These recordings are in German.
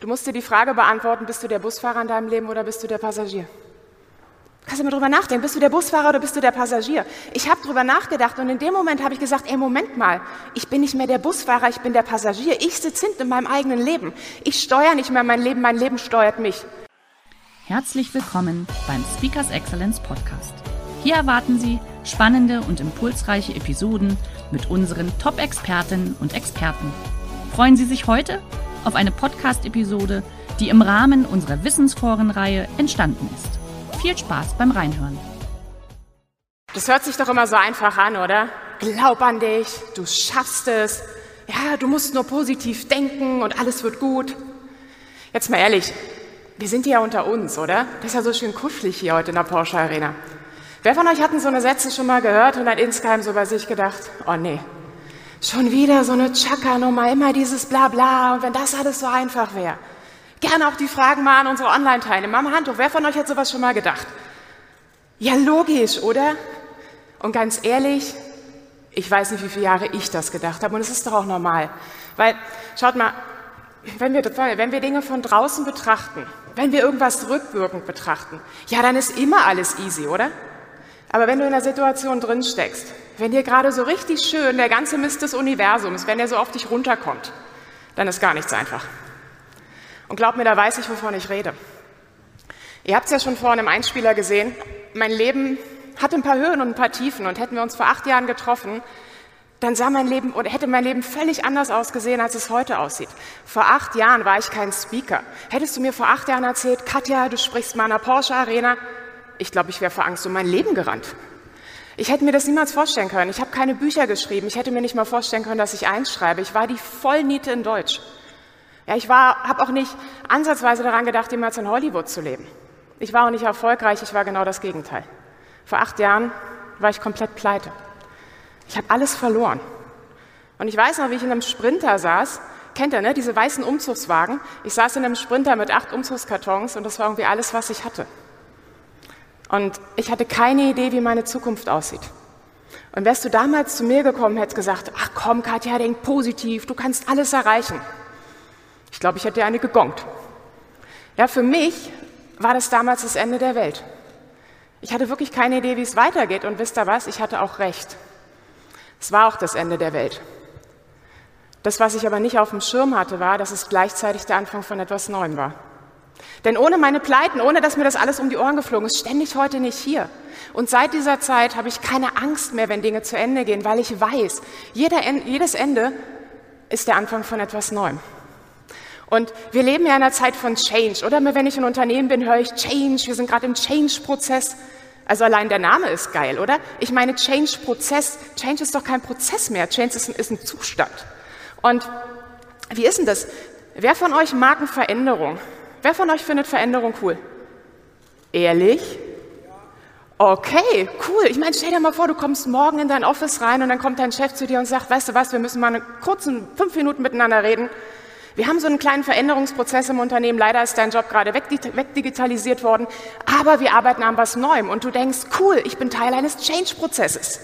Du musst dir die Frage beantworten, bist du der Busfahrer in deinem Leben oder bist du der Passagier? Kannst du mal drüber nachdenken, bist du der Busfahrer oder bist du der Passagier? Ich habe drüber nachgedacht und in dem Moment habe ich gesagt, ey, Moment mal, ich bin nicht mehr der Busfahrer, ich bin der Passagier. Ich sitze hinten in meinem eigenen Leben. Ich steuere nicht mehr mein Leben, mein Leben steuert mich. Herzlich willkommen beim Speakers Excellence Podcast. Hier erwarten Sie spannende und impulsreiche Episoden mit unseren Top-Expertinnen und Experten. Freuen Sie sich heute auf eine Podcast-Episode, die im Rahmen unserer Wissensforenreihe entstanden ist. Viel Spaß beim Reinhören. Das hört sich doch immer so einfach an, oder? Glaub an dich, du schaffst es. Ja, du musst nur positiv denken und alles wird gut. Jetzt mal ehrlich, wir sind ja unter uns, oder? Das ist ja so schön kuschelig hier heute in der Porsche Arena. Wer von euch hat denn so eine Sätze schon mal gehört und hat insgeheim so bei sich gedacht, oh nee, Schon wieder so eine Chaka-Nummer, immer dieses Blabla. Und wenn das alles so einfach wäre. Gerne auch die Fragen mal an unsere Online-Teilnehmer. Mama Handtuch, wer von euch hat sowas schon mal gedacht? Ja, logisch, oder? Und ganz ehrlich, ich weiß nicht, wie viele Jahre ich das gedacht habe. Und es ist doch auch normal. Weil, schaut mal, wenn wir, wenn wir Dinge von draußen betrachten, wenn wir irgendwas rückwirkend betrachten, ja, dann ist immer alles easy, oder? Aber wenn du in der Situation drin steckst, wenn dir gerade so richtig schön der ganze Mist des Universums, wenn er so auf dich runterkommt, dann ist gar nichts einfach. Und glaub mir, da weiß ich, wovon ich rede. Ihr habt es ja schon vorhin im Einspieler gesehen. Mein Leben hat ein paar Höhen und ein paar Tiefen. Und hätten wir uns vor acht Jahren getroffen, dann sah mein Leben oder hätte mein Leben völlig anders ausgesehen, als es heute aussieht. Vor acht Jahren war ich kein Speaker. Hättest du mir vor acht Jahren erzählt, Katja, du sprichst mal in einer Porsche Arena, ich glaube, ich wäre vor Angst um mein Leben gerannt. Ich hätte mir das niemals vorstellen können. Ich habe keine Bücher geschrieben. Ich hätte mir nicht mal vorstellen können, dass ich eins schreibe. Ich war die Vollniete in Deutsch. Ja, ich habe auch nicht ansatzweise daran gedacht, jemals in Hollywood zu leben. Ich war auch nicht erfolgreich. Ich war genau das Gegenteil. Vor acht Jahren war ich komplett pleite. Ich habe alles verloren. Und ich weiß noch, wie ich in einem Sprinter saß. Kennt ihr, ne? Diese weißen Umzugswagen. Ich saß in einem Sprinter mit acht Umzugskartons und das war irgendwie alles, was ich hatte. Und ich hatte keine Idee, wie meine Zukunft aussieht. Und wärst du damals zu mir gekommen, hättest gesagt, ach komm, Katja, denk positiv, du kannst alles erreichen. Ich glaube, ich hätte dir eine gegongt. Ja, für mich war das damals das Ende der Welt. Ich hatte wirklich keine Idee, wie es weitergeht. Und wisst ihr was? Ich hatte auch recht. Es war auch das Ende der Welt. Das, was ich aber nicht auf dem Schirm hatte, war, dass es gleichzeitig der Anfang von etwas Neuem war. Denn ohne meine Pleiten, ohne dass mir das alles um die Ohren geflogen ist, stände ich heute nicht hier. Und seit dieser Zeit habe ich keine Angst mehr, wenn Dinge zu Ende gehen, weil ich weiß, jeder, jedes Ende ist der Anfang von etwas Neuem. Und wir leben ja in einer Zeit von Change, oder? Wenn ich in Unternehmen bin, höre ich Change, wir sind gerade im Change-Prozess. Also allein der Name ist geil, oder? Ich meine Change-Prozess, Change ist doch kein Prozess mehr, Change ist ist ein Zustand. Und wie ist denn das? Wer von euch mag eine Veränderung? Wer von euch findet Veränderung cool? Ehrlich? Okay, cool. Ich meine, stell dir mal vor, du kommst morgen in dein Office rein und dann kommt dein Chef zu dir und sagt, weißt du was, wir müssen mal einen kurzen fünf Minuten miteinander reden. Wir haben so einen kleinen Veränderungsprozess im Unternehmen. Leider ist dein Job gerade wegdigitalisiert worden, aber wir arbeiten an was Neuem und du denkst, cool, ich bin Teil eines Change-Prozesses.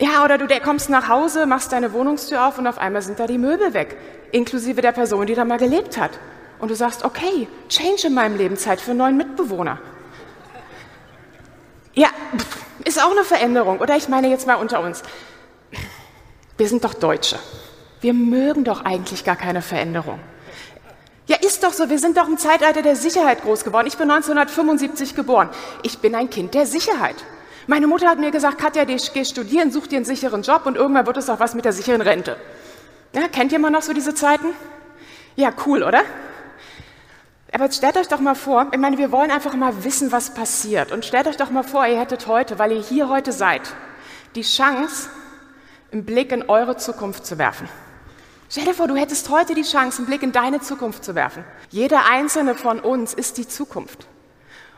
Ja, oder du kommst nach Hause, machst deine Wohnungstür auf und auf einmal sind da die Möbel weg, inklusive der Person, die da mal gelebt hat und du sagst, okay, Change in meinem Leben, Zeit für einen neuen Mitbewohner. Ja, ist auch eine Veränderung. Oder ich meine jetzt mal unter uns. Wir sind doch Deutsche. Wir mögen doch eigentlich gar keine Veränderung. Ja, ist doch so. Wir sind doch im Zeitalter der Sicherheit groß geworden. Ich bin 1975 geboren. Ich bin ein Kind der Sicherheit. Meine Mutter hat mir gesagt, Katja, geh studieren, such dir einen sicheren Job und irgendwann wird es auch was mit der sicheren Rente. Ja, kennt ihr mal noch so diese Zeiten? Ja, cool, oder? Aber stellt euch doch mal vor, ich meine, wir wollen einfach mal wissen, was passiert. Und stellt euch doch mal vor, ihr hättet heute, weil ihr hier heute seid, die Chance, einen Blick in eure Zukunft zu werfen. Stell dir vor, du hättest heute die Chance, einen Blick in deine Zukunft zu werfen. Jeder einzelne von uns ist die Zukunft.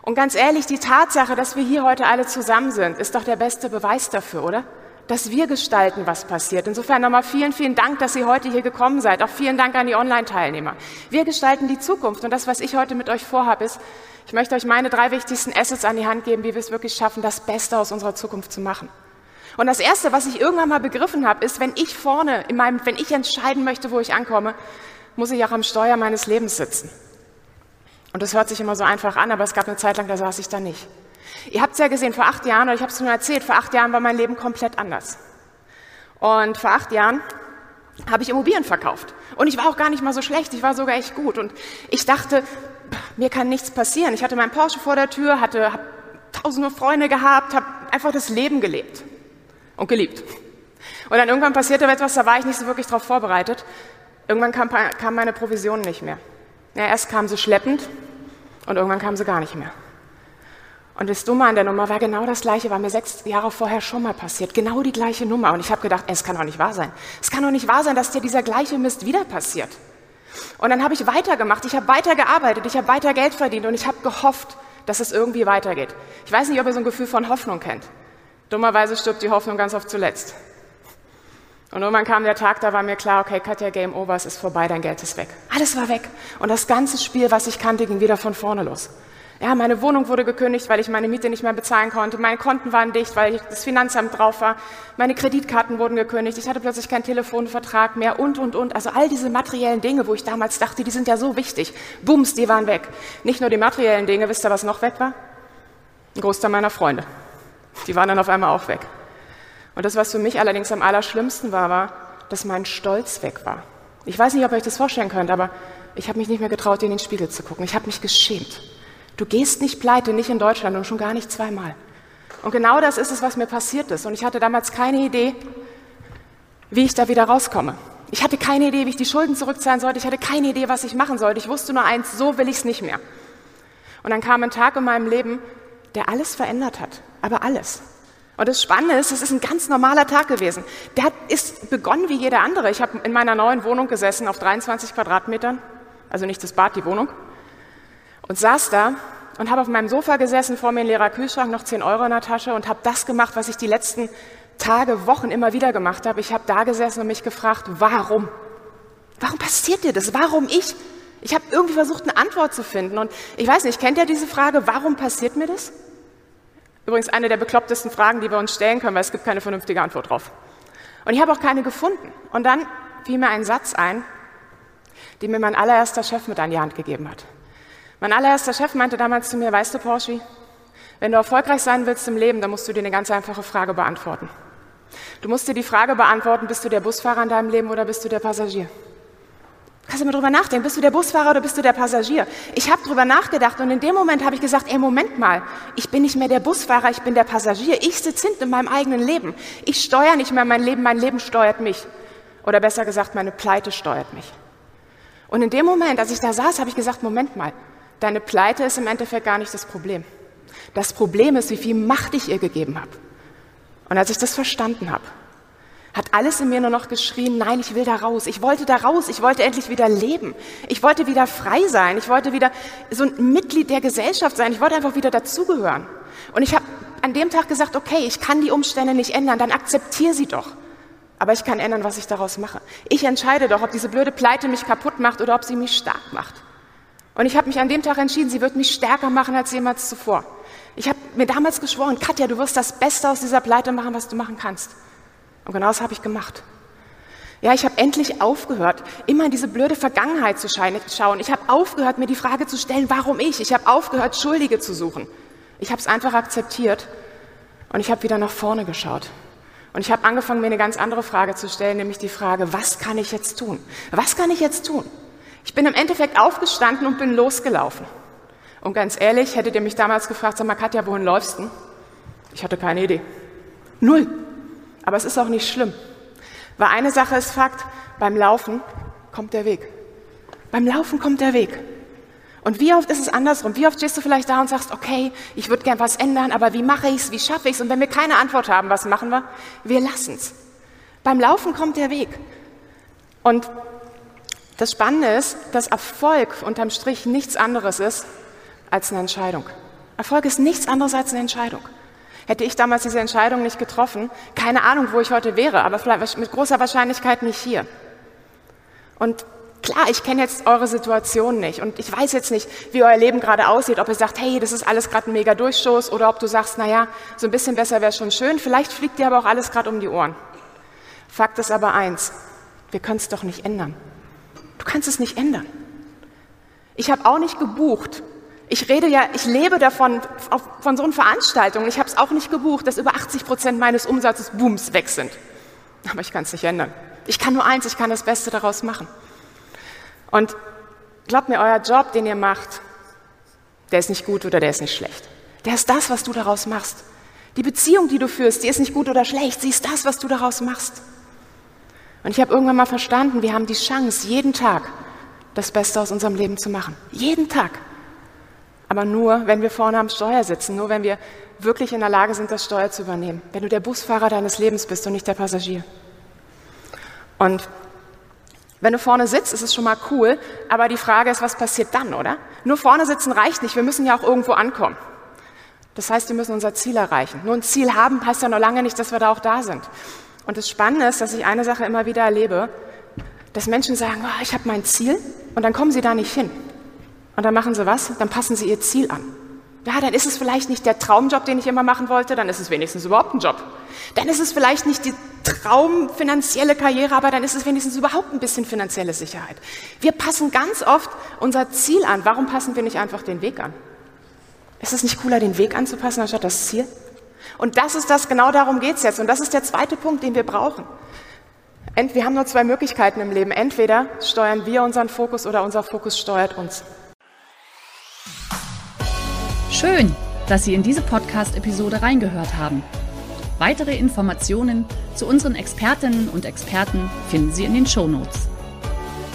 Und ganz ehrlich, die Tatsache, dass wir hier heute alle zusammen sind, ist doch der beste Beweis dafür, oder? Dass wir gestalten, was passiert. Insofern nochmal vielen, vielen Dank, dass ihr heute hier gekommen seid. Auch vielen Dank an die Online-Teilnehmer. Wir gestalten die Zukunft. Und das, was ich heute mit euch vorhabe, ist, ich möchte euch meine drei wichtigsten Assets an die Hand geben, wie wir es wirklich schaffen, das Beste aus unserer Zukunft zu machen. Und das Erste, was ich irgendwann mal begriffen habe, ist, wenn ich vorne, in meinem, wenn ich entscheiden möchte, wo ich ankomme, muss ich auch am Steuer meines Lebens sitzen. Und das hört sich immer so einfach an, aber es gab eine Zeit lang, da saß ich da nicht. Ihr habt es ja gesehen, vor acht Jahren, oder ich habe es nur erzählt, vor acht Jahren war mein Leben komplett anders. Und vor acht Jahren habe ich Immobilien verkauft. Und ich war auch gar nicht mal so schlecht, ich war sogar echt gut. Und ich dachte, mir kann nichts passieren. Ich hatte meinen Porsche vor der Tür, hatte hab tausende Freunde gehabt, habe einfach das Leben gelebt und geliebt. Und dann irgendwann passierte etwas, da war ich nicht so wirklich darauf vorbereitet. Irgendwann kam, kam meine Provision nicht mehr. Ja, erst kam sie schleppend und irgendwann kam sie gar nicht mehr. Und das Dumme an der Nummer war genau das Gleiche, war mir sechs Jahre vorher schon mal passiert. Genau die gleiche Nummer. Und ich habe gedacht, es kann doch nicht wahr sein. Es kann doch nicht wahr sein, dass dir dieser gleiche Mist wieder passiert. Und dann habe ich weitergemacht, ich habe weiter gearbeitet, ich habe weiter Geld verdient und ich habe gehofft, dass es irgendwie weitergeht. Ich weiß nicht, ob ihr so ein Gefühl von Hoffnung kennt. Dummerweise stirbt die Hoffnung ganz oft zuletzt. Und irgendwann kam der Tag, da war mir klar, okay, Katja, Game Over, es ist vorbei, dein Geld ist weg. Alles war weg. Und das ganze Spiel, was ich kannte, ging wieder von vorne los. Ja, meine Wohnung wurde gekündigt, weil ich meine Miete nicht mehr bezahlen konnte. Meine Konten waren dicht, weil das Finanzamt drauf war. Meine Kreditkarten wurden gekündigt. Ich hatte plötzlich keinen Telefonvertrag mehr und, und, und. Also all diese materiellen Dinge, wo ich damals dachte, die sind ja so wichtig. Bums, die waren weg. Nicht nur die materiellen Dinge, wisst ihr, was noch weg war? Ein Großteil meiner Freunde. Die waren dann auf einmal auch weg. Und das, was für mich allerdings am allerschlimmsten war, war, dass mein Stolz weg war. Ich weiß nicht, ob ihr euch das vorstellen könnt, aber ich habe mich nicht mehr getraut, in den Spiegel zu gucken. Ich habe mich geschämt. Du gehst nicht pleite, nicht in Deutschland und schon gar nicht zweimal. Und genau das ist es, was mir passiert ist. Und ich hatte damals keine Idee, wie ich da wieder rauskomme. Ich hatte keine Idee, wie ich die Schulden zurückzahlen sollte. Ich hatte keine Idee, was ich machen sollte. Ich wusste nur eins, so will ich es nicht mehr. Und dann kam ein Tag in meinem Leben, der alles verändert hat. Aber alles. Und das Spannende ist, es ist ein ganz normaler Tag gewesen. Der ist begonnen wie jeder andere. Ich habe in meiner neuen Wohnung gesessen auf 23 Quadratmetern, also nicht das Bad, die Wohnung und saß da und habe auf meinem Sofa gesessen, vor mir ein leerer Kühlschrank, noch 10 Euro in der Tasche und habe das gemacht, was ich die letzten Tage, Wochen immer wieder gemacht habe. Ich habe da gesessen und mich gefragt, warum? Warum passiert dir das? Warum ich? Ich habe irgendwie versucht, eine Antwort zu finden. Und ich weiß nicht, kennt ihr diese Frage, warum passiert mir das? Übrigens eine der beklopptesten Fragen, die wir uns stellen können, weil es gibt keine vernünftige Antwort drauf. Und ich habe auch keine gefunden. Und dann fiel mir ein Satz ein, den mir mein allererster Chef mit an die Hand gegeben hat. Mein allererster Chef meinte damals zu mir, weißt du, Porsche, wenn du erfolgreich sein willst im Leben, dann musst du dir eine ganz einfache Frage beantworten. Du musst dir die Frage beantworten, bist du der Busfahrer in deinem Leben oder bist du der Passagier? Kannst du mal drüber nachdenken, bist du der Busfahrer oder bist du der Passagier? Ich habe drüber nachgedacht und in dem Moment habe ich gesagt, ey, Moment mal, ich bin nicht mehr der Busfahrer, ich bin der Passagier. Ich sitze hinten in meinem eigenen Leben. Ich steuere nicht mehr mein Leben, mein Leben steuert mich. Oder besser gesagt, meine Pleite steuert mich. Und in dem Moment, als ich da saß, habe ich gesagt, Moment mal, Deine Pleite ist im Endeffekt gar nicht das Problem. Das Problem ist, wie viel Macht ich ihr gegeben habe. Und als ich das verstanden habe, hat alles in mir nur noch geschrien, nein, ich will da raus. Ich wollte da raus. Ich wollte endlich wieder leben. Ich wollte wieder frei sein. Ich wollte wieder so ein Mitglied der Gesellschaft sein. Ich wollte einfach wieder dazugehören. Und ich habe an dem Tag gesagt, okay, ich kann die Umstände nicht ändern, dann akzeptiere sie doch. Aber ich kann ändern, was ich daraus mache. Ich entscheide doch, ob diese blöde Pleite mich kaputt macht oder ob sie mich stark macht. Und ich habe mich an dem Tag entschieden, sie wird mich stärker machen als jemals zuvor. Ich habe mir damals geschworen, Katja, du wirst das Beste aus dieser Pleite machen, was du machen kannst. Und genau das habe ich gemacht. Ja, ich habe endlich aufgehört, immer in diese blöde Vergangenheit zu schauen. Ich habe aufgehört, mir die Frage zu stellen, warum ich. Ich habe aufgehört, Schuldige zu suchen. Ich habe es einfach akzeptiert und ich habe wieder nach vorne geschaut. Und ich habe angefangen, mir eine ganz andere Frage zu stellen, nämlich die Frage, was kann ich jetzt tun? Was kann ich jetzt tun? Ich bin im Endeffekt aufgestanden und bin losgelaufen. Und ganz ehrlich, hättet ihr mich damals gefragt, sag mal, Katja, wohin läufst du? Ich hatte keine Idee. Null. Aber es ist auch nicht schlimm. Weil eine Sache ist Fakt, beim Laufen kommt der Weg. Beim Laufen kommt der Weg. Und wie oft ist es andersrum? Wie oft stehst du vielleicht da und sagst, okay, ich würde gern was ändern, aber wie mache ich es, wie schaffe ich es? Und wenn wir keine Antwort haben, was machen wir? Wir lassen es. Beim Laufen kommt der Weg. Und das Spannende ist, dass Erfolg unterm Strich nichts anderes ist als eine Entscheidung. Erfolg ist nichts anderes als eine Entscheidung. Hätte ich damals diese Entscheidung nicht getroffen, keine Ahnung, wo ich heute wäre, aber vielleicht mit großer Wahrscheinlichkeit nicht hier. Und klar, ich kenne jetzt eure Situation nicht und ich weiß jetzt nicht, wie euer Leben gerade aussieht, ob ihr sagt, hey, das ist alles gerade ein mega Durchstoß oder ob du sagst, naja, so ein bisschen besser wäre schon schön, vielleicht fliegt dir aber auch alles gerade um die Ohren. Fakt ist aber eins, wir können es doch nicht ändern. Du kannst es nicht ändern. Ich habe auch nicht gebucht, ich rede ja, ich lebe davon, von so einer Veranstaltung. Ich habe es auch nicht gebucht, dass über 80 Prozent meines Umsatzes Booms weg sind. Aber ich kann es nicht ändern. Ich kann nur eins, ich kann das Beste daraus machen. Und glaubt mir, euer Job, den ihr macht, der ist nicht gut oder der ist nicht schlecht. Der ist das, was du daraus machst. Die Beziehung, die du führst, die ist nicht gut oder schlecht. Sie ist das, was du daraus machst. Und ich habe irgendwann mal verstanden, wir haben die Chance, jeden Tag das Beste aus unserem Leben zu machen. Jeden Tag. Aber nur, wenn wir vorne am Steuer sitzen, nur wenn wir wirklich in der Lage sind, das Steuer zu übernehmen. Wenn du der Busfahrer deines Lebens bist und nicht der Passagier. Und wenn du vorne sitzt, ist es schon mal cool, aber die Frage ist, was passiert dann, oder? Nur vorne sitzen reicht nicht, wir müssen ja auch irgendwo ankommen. Das heißt, wir müssen unser Ziel erreichen. Nur ein Ziel haben heißt ja noch lange nicht, dass wir da auch da sind. Und das Spannende ist, dass ich eine Sache immer wieder erlebe, dass Menschen sagen, oh, ich habe mein Ziel und dann kommen sie da nicht hin. Und dann machen sie was? Dann passen sie ihr Ziel an. Ja, dann ist es vielleicht nicht der Traumjob, den ich immer machen wollte, dann ist es wenigstens überhaupt ein Job. Dann ist es vielleicht nicht die traumfinanzielle Karriere, aber dann ist es wenigstens überhaupt ein bisschen finanzielle Sicherheit. Wir passen ganz oft unser Ziel an. Warum passen wir nicht einfach den Weg an? Ist es nicht cooler, den Weg anzupassen, anstatt das Ziel? Und das ist das, genau darum geht es jetzt. Und das ist der zweite Punkt, den wir brauchen. Wir haben nur zwei Möglichkeiten im Leben. Entweder steuern wir unseren Fokus oder unser Fokus steuert uns. Schön, dass Sie in diese Podcast-Episode reingehört haben. Weitere Informationen zu unseren Expertinnen und Experten finden Sie in den Show Notes.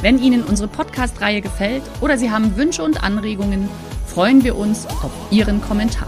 Wenn Ihnen unsere Podcast-Reihe gefällt oder Sie haben Wünsche und Anregungen, freuen wir uns auf Ihren Kommentar.